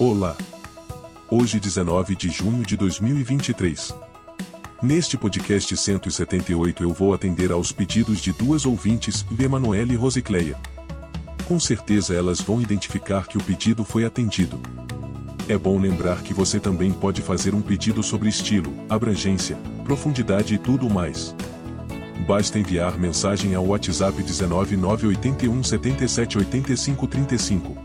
Olá! Hoje 19 de junho de 2023. Neste podcast 178 eu vou atender aos pedidos de duas ouvintes, Emanuele e Rosicleia. Com certeza elas vão identificar que o pedido foi atendido. É bom lembrar que você também pode fazer um pedido sobre estilo, abrangência, profundidade e tudo mais. Basta enviar mensagem ao WhatsApp 19981 778535.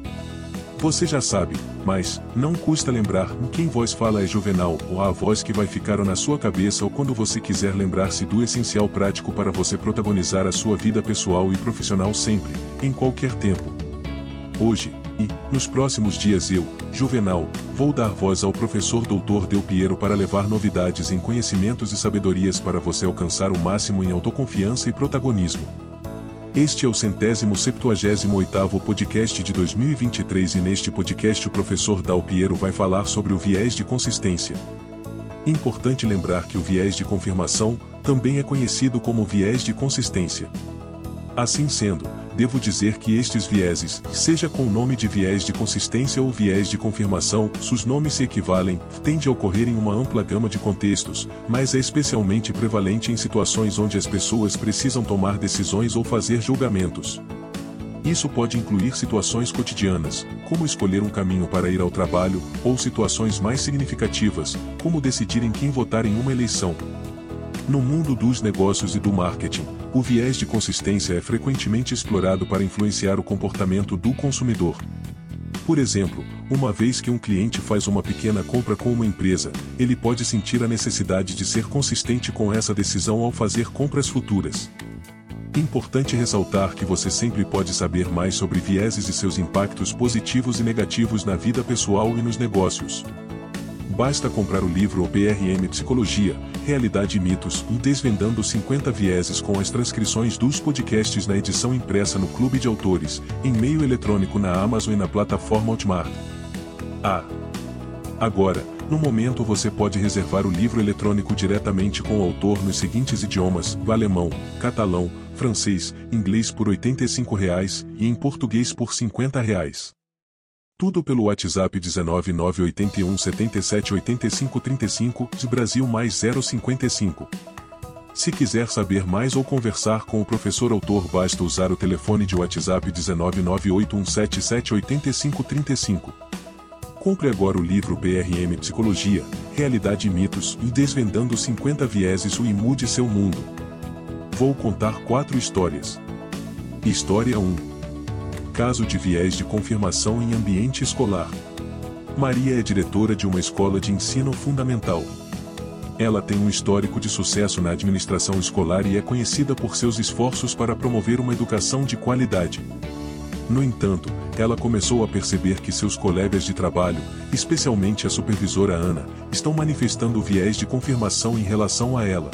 Você já sabe, mas, não custa lembrar, quem voz fala é Juvenal, ou a voz que vai ficar na sua cabeça ou quando você quiser lembrar-se do essencial prático para você protagonizar a sua vida pessoal e profissional sempre, em qualquer tempo. Hoje, e, nos próximos dias eu, Juvenal, vou dar voz ao professor Dr. Del Piero para levar novidades em conhecimentos e sabedorias para você alcançar o máximo em autoconfiança e protagonismo. Este é o centésimo septuagésimo oitavo podcast de 2023 e neste podcast o professor Dal Piero vai falar sobre o viés de consistência. Importante lembrar que o viés de confirmação também é conhecido como viés de consistência. Assim sendo, devo dizer que estes vieses, seja com o nome de viés de consistência ou viés de confirmação, seus nomes se equivalem, tende a ocorrer em uma ampla gama de contextos, mas é especialmente prevalente em situações onde as pessoas precisam tomar decisões ou fazer julgamentos. Isso pode incluir situações cotidianas, como escolher um caminho para ir ao trabalho, ou situações mais significativas, como decidir em quem votar em uma eleição. No mundo dos negócios e do marketing, o viés de consistência é frequentemente explorado para influenciar o comportamento do consumidor. Por exemplo, uma vez que um cliente faz uma pequena compra com uma empresa, ele pode sentir a necessidade de ser consistente com essa decisão ao fazer compras futuras. Importante ressaltar que você sempre pode saber mais sobre vieses e seus impactos positivos e negativos na vida pessoal e nos negócios. Basta comprar o livro OPRM Psicologia, Realidade e Mitos, e Desvendando 50 Vieses com as transcrições dos podcasts na edição impressa no Clube de Autores, em meio eletrônico na Amazon e na plataforma Hotmart. Ah! Agora, no momento você pode reservar o livro eletrônico diretamente com o autor nos seguintes idiomas, alemão, catalão, francês, inglês por R$ 85,00 e em português por R$ 50,00. Tudo pelo WhatsApp 19981 77 85 35 de Brasil mais 055. Se quiser saber mais ou conversar com o professor autor basta usar o telefone de WhatsApp 19981778535. Compre agora o livro PRM Psicologia, Realidade e Mitos e Desvendando 50 Vieses e mude seu mundo. Vou contar quatro histórias. História 1 caso de viés de confirmação em ambiente escolar. Maria é diretora de uma escola de ensino fundamental. Ela tem um histórico de sucesso na administração escolar e é conhecida por seus esforços para promover uma educação de qualidade. No entanto, ela começou a perceber que seus colegas de trabalho, especialmente a supervisora Ana, estão manifestando viés de confirmação em relação a ela.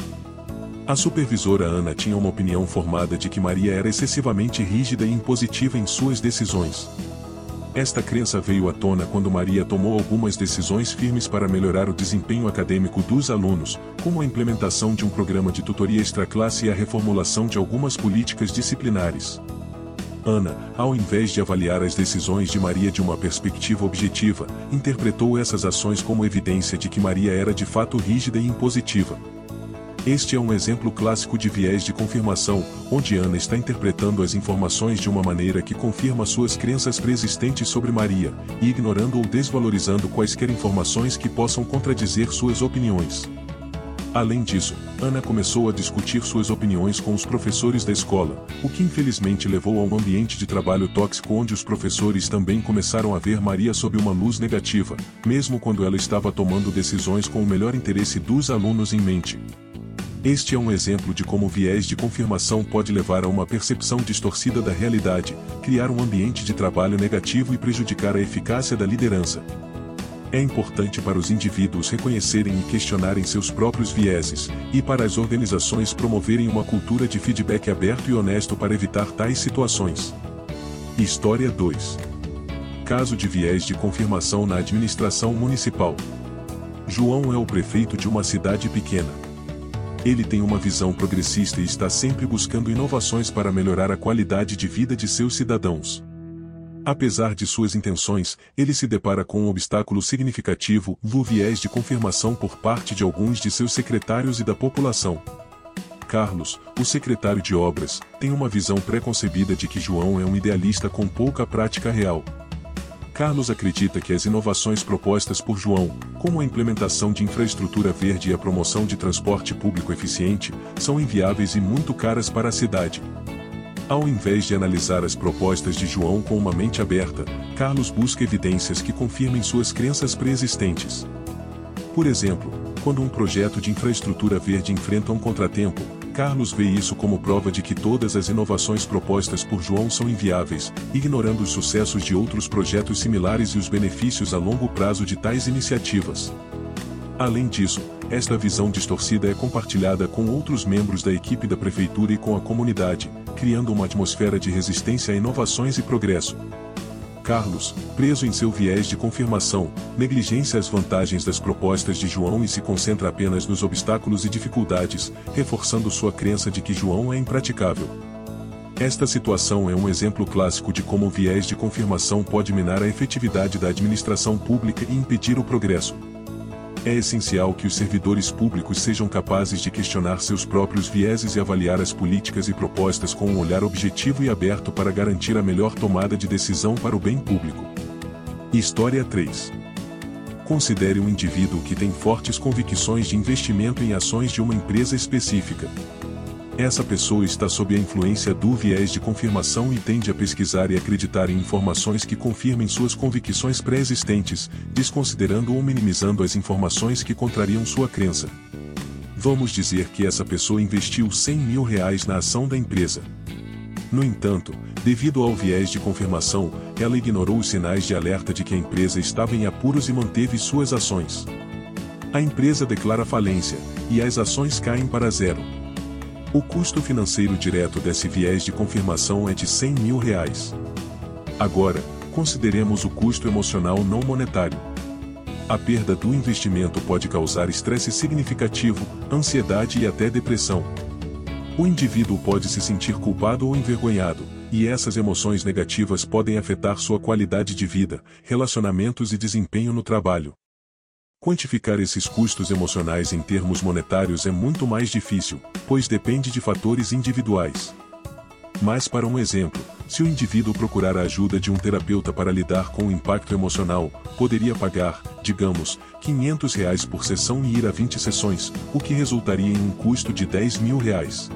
A supervisora Ana tinha uma opinião formada de que Maria era excessivamente rígida e impositiva em suas decisões. Esta crença veio à tona quando Maria tomou algumas decisões firmes para melhorar o desempenho acadêmico dos alunos, como a implementação de um programa de tutoria extraclasse e a reformulação de algumas políticas disciplinares. Ana, ao invés de avaliar as decisões de Maria de uma perspectiva objetiva, interpretou essas ações como evidência de que Maria era de fato rígida e impositiva. Este é um exemplo clássico de viés de confirmação, onde Ana está interpretando as informações de uma maneira que confirma suas crenças preexistentes sobre Maria, e ignorando ou desvalorizando quaisquer informações que possam contradizer suas opiniões. Além disso, Ana começou a discutir suas opiniões com os professores da escola, o que infelizmente levou a um ambiente de trabalho tóxico onde os professores também começaram a ver Maria sob uma luz negativa, mesmo quando ela estava tomando decisões com o melhor interesse dos alunos em mente. Este é um exemplo de como o viés de confirmação pode levar a uma percepção distorcida da realidade, criar um ambiente de trabalho negativo e prejudicar a eficácia da liderança. É importante para os indivíduos reconhecerem e questionarem seus próprios vieses, e para as organizações promoverem uma cultura de feedback aberto e honesto para evitar tais situações. História 2 Caso de viés de confirmação na administração municipal. João é o prefeito de uma cidade pequena. Ele tem uma visão progressista e está sempre buscando inovações para melhorar a qualidade de vida de seus cidadãos. Apesar de suas intenções, ele se depara com um obstáculo significativo, o viés de confirmação por parte de alguns de seus secretários e da população. Carlos, o secretário de obras, tem uma visão preconcebida de que João é um idealista com pouca prática real. Carlos acredita que as inovações propostas por João, como a implementação de infraestrutura verde e a promoção de transporte público eficiente, são inviáveis e muito caras para a cidade. Ao invés de analisar as propostas de João com uma mente aberta, Carlos busca evidências que confirmem suas crenças preexistentes. Por exemplo, quando um projeto de infraestrutura verde enfrenta um contratempo, Carlos vê isso como prova de que todas as inovações propostas por João são inviáveis, ignorando os sucessos de outros projetos similares e os benefícios a longo prazo de tais iniciativas. Além disso, esta visão distorcida é compartilhada com outros membros da equipe da prefeitura e com a comunidade, criando uma atmosfera de resistência a inovações e progresso. Carlos, preso em seu viés de confirmação, negligencia as vantagens das propostas de João e se concentra apenas nos obstáculos e dificuldades, reforçando sua crença de que João é impraticável. Esta situação é um exemplo clássico de como o viés de confirmação pode minar a efetividade da administração pública e impedir o progresso. É essencial que os servidores públicos sejam capazes de questionar seus próprios vieses e avaliar as políticas e propostas com um olhar objetivo e aberto para garantir a melhor tomada de decisão para o bem público. História 3 Considere um indivíduo que tem fortes convicções de investimento em ações de uma empresa específica. Essa pessoa está sob a influência do viés de confirmação e tende a pesquisar e acreditar em informações que confirmem suas convicções pré-existentes, desconsiderando ou minimizando as informações que contrariam sua crença. Vamos dizer que essa pessoa investiu 100 mil reais na ação da empresa. No entanto, devido ao viés de confirmação, ela ignorou os sinais de alerta de que a empresa estava em apuros e manteve suas ações. A empresa declara falência, e as ações caem para zero. O custo financeiro direto desse viés de confirmação é de 100 mil reais. Agora, consideremos o custo emocional não monetário. A perda do investimento pode causar estresse significativo, ansiedade e até depressão. O indivíduo pode se sentir culpado ou envergonhado, e essas emoções negativas podem afetar sua qualidade de vida, relacionamentos e desempenho no trabalho. Quantificar esses custos emocionais em termos monetários é muito mais difícil, pois depende de fatores individuais. Mas para um exemplo, se o indivíduo procurar a ajuda de um terapeuta para lidar com o impacto emocional, poderia pagar, digamos, 500 reais por sessão e ir a 20 sessões, o que resultaria em um custo de 10 mil reais.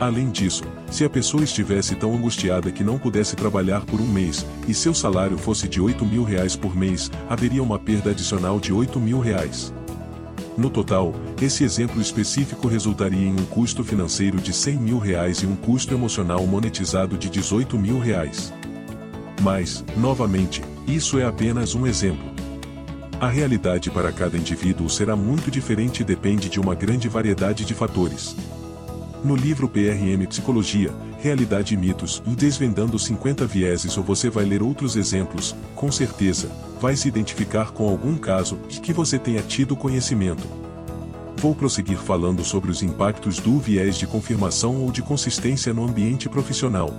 Além disso, se a pessoa estivesse tão angustiada que não pudesse trabalhar por um mês, e seu salário fosse de 8 mil reais por mês, haveria uma perda adicional de 8 mil reais. No total, esse exemplo específico resultaria em um custo financeiro de 100 mil reais e um custo emocional monetizado de 18 mil reais. Mas, novamente, isso é apenas um exemplo. A realidade para cada indivíduo será muito diferente e depende de uma grande variedade de fatores. No livro PRM Psicologia, Realidade e Mitos, Desvendando 50 Vieses ou você vai ler outros exemplos, com certeza, vai se identificar com algum caso que você tenha tido conhecimento. Vou prosseguir falando sobre os impactos do viés de confirmação ou de consistência no ambiente profissional.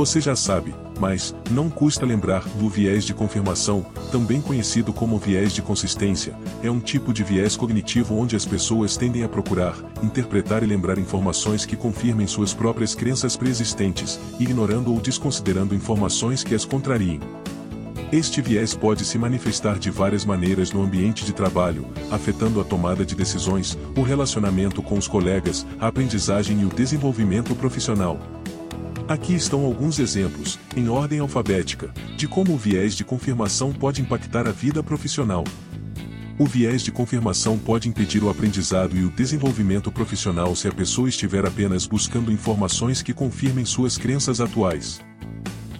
Você já sabe, mas não custa lembrar do viés de confirmação, também conhecido como viés de consistência, é um tipo de viés cognitivo onde as pessoas tendem a procurar, interpretar e lembrar informações que confirmem suas próprias crenças preexistentes, ignorando ou desconsiderando informações que as contrariem. Este viés pode se manifestar de várias maneiras no ambiente de trabalho, afetando a tomada de decisões, o relacionamento com os colegas, a aprendizagem e o desenvolvimento profissional. Aqui estão alguns exemplos, em ordem alfabética, de como o viés de confirmação pode impactar a vida profissional. O viés de confirmação pode impedir o aprendizado e o desenvolvimento profissional se a pessoa estiver apenas buscando informações que confirmem suas crenças atuais.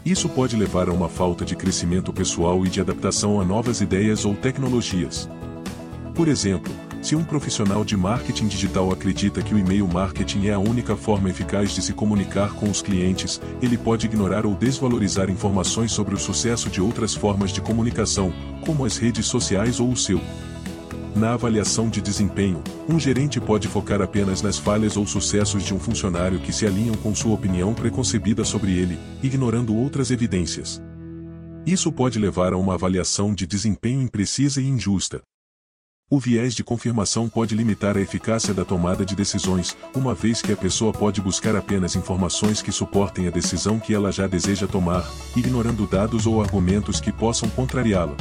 Isso pode levar a uma falta de crescimento pessoal e de adaptação a novas ideias ou tecnologias. Por exemplo, se um profissional de marketing digital acredita que o e-mail marketing é a única forma eficaz de se comunicar com os clientes, ele pode ignorar ou desvalorizar informações sobre o sucesso de outras formas de comunicação, como as redes sociais ou o seu. Na avaliação de desempenho, um gerente pode focar apenas nas falhas ou sucessos de um funcionário que se alinham com sua opinião preconcebida sobre ele, ignorando outras evidências. Isso pode levar a uma avaliação de desempenho imprecisa e injusta. O viés de confirmação pode limitar a eficácia da tomada de decisões, uma vez que a pessoa pode buscar apenas informações que suportem a decisão que ela já deseja tomar, ignorando dados ou argumentos que possam contrariá-la.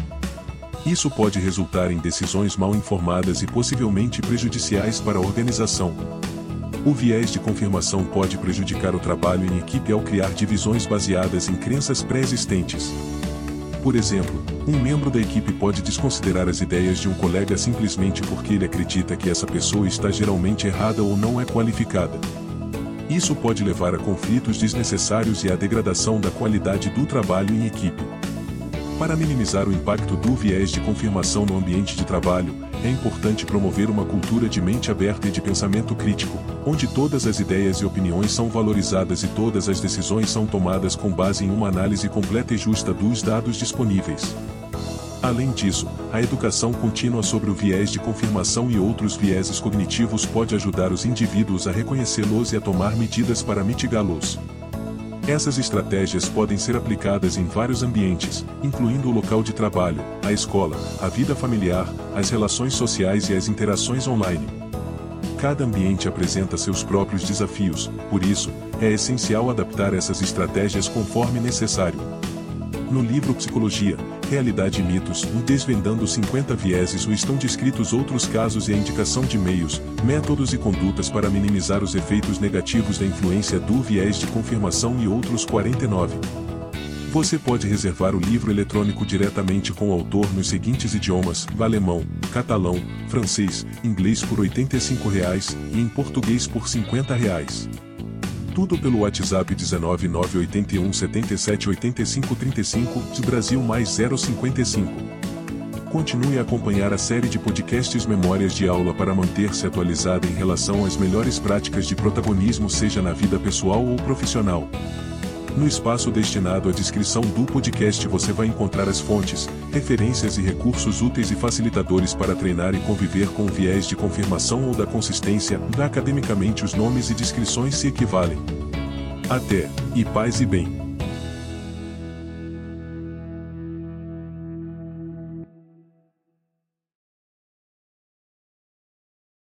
Isso pode resultar em decisões mal informadas e possivelmente prejudiciais para a organização. O viés de confirmação pode prejudicar o trabalho em equipe ao criar divisões baseadas em crenças pré-existentes. Por exemplo, um membro da equipe pode desconsiderar as ideias de um colega simplesmente porque ele acredita que essa pessoa está geralmente errada ou não é qualificada. Isso pode levar a conflitos desnecessários e à degradação da qualidade do trabalho em equipe. Para minimizar o impacto do viés de confirmação no ambiente de trabalho, é importante promover uma cultura de mente aberta e de pensamento crítico, onde todas as ideias e opiniões são valorizadas e todas as decisões são tomadas com base em uma análise completa e justa dos dados disponíveis. Além disso, a educação contínua sobre o viés de confirmação e outros vieses cognitivos pode ajudar os indivíduos a reconhecê-los e a tomar medidas para mitigá-los. Essas estratégias podem ser aplicadas em vários ambientes, incluindo o local de trabalho, a escola, a vida familiar, as relações sociais e as interações online. Cada ambiente apresenta seus próprios desafios, por isso, é essencial adaptar essas estratégias conforme necessário. No livro Psicologia, Realidade e Mitos, Desvendando 50 Vieses estão descritos outros casos e a indicação de meios, métodos e condutas para minimizar os efeitos negativos da influência do viés de confirmação e outros 49. Você pode reservar o livro eletrônico diretamente com o autor nos seguintes idiomas: alemão, catalão, francês, inglês por 85 reais, e em português por 50 reais. Tudo pelo WhatsApp 19981 77 85 35 de Brasil mais 055. Continue a acompanhar a série de podcasts Memórias de Aula para manter-se atualizado em relação às melhores práticas de protagonismo, seja na vida pessoal ou profissional. No espaço destinado à descrição do podcast você vai encontrar as fontes, referências e recursos úteis e facilitadores para treinar e conviver com o viés de confirmação ou da consistência, da academicamente os nomes e descrições se equivalem. Até, e paz e bem.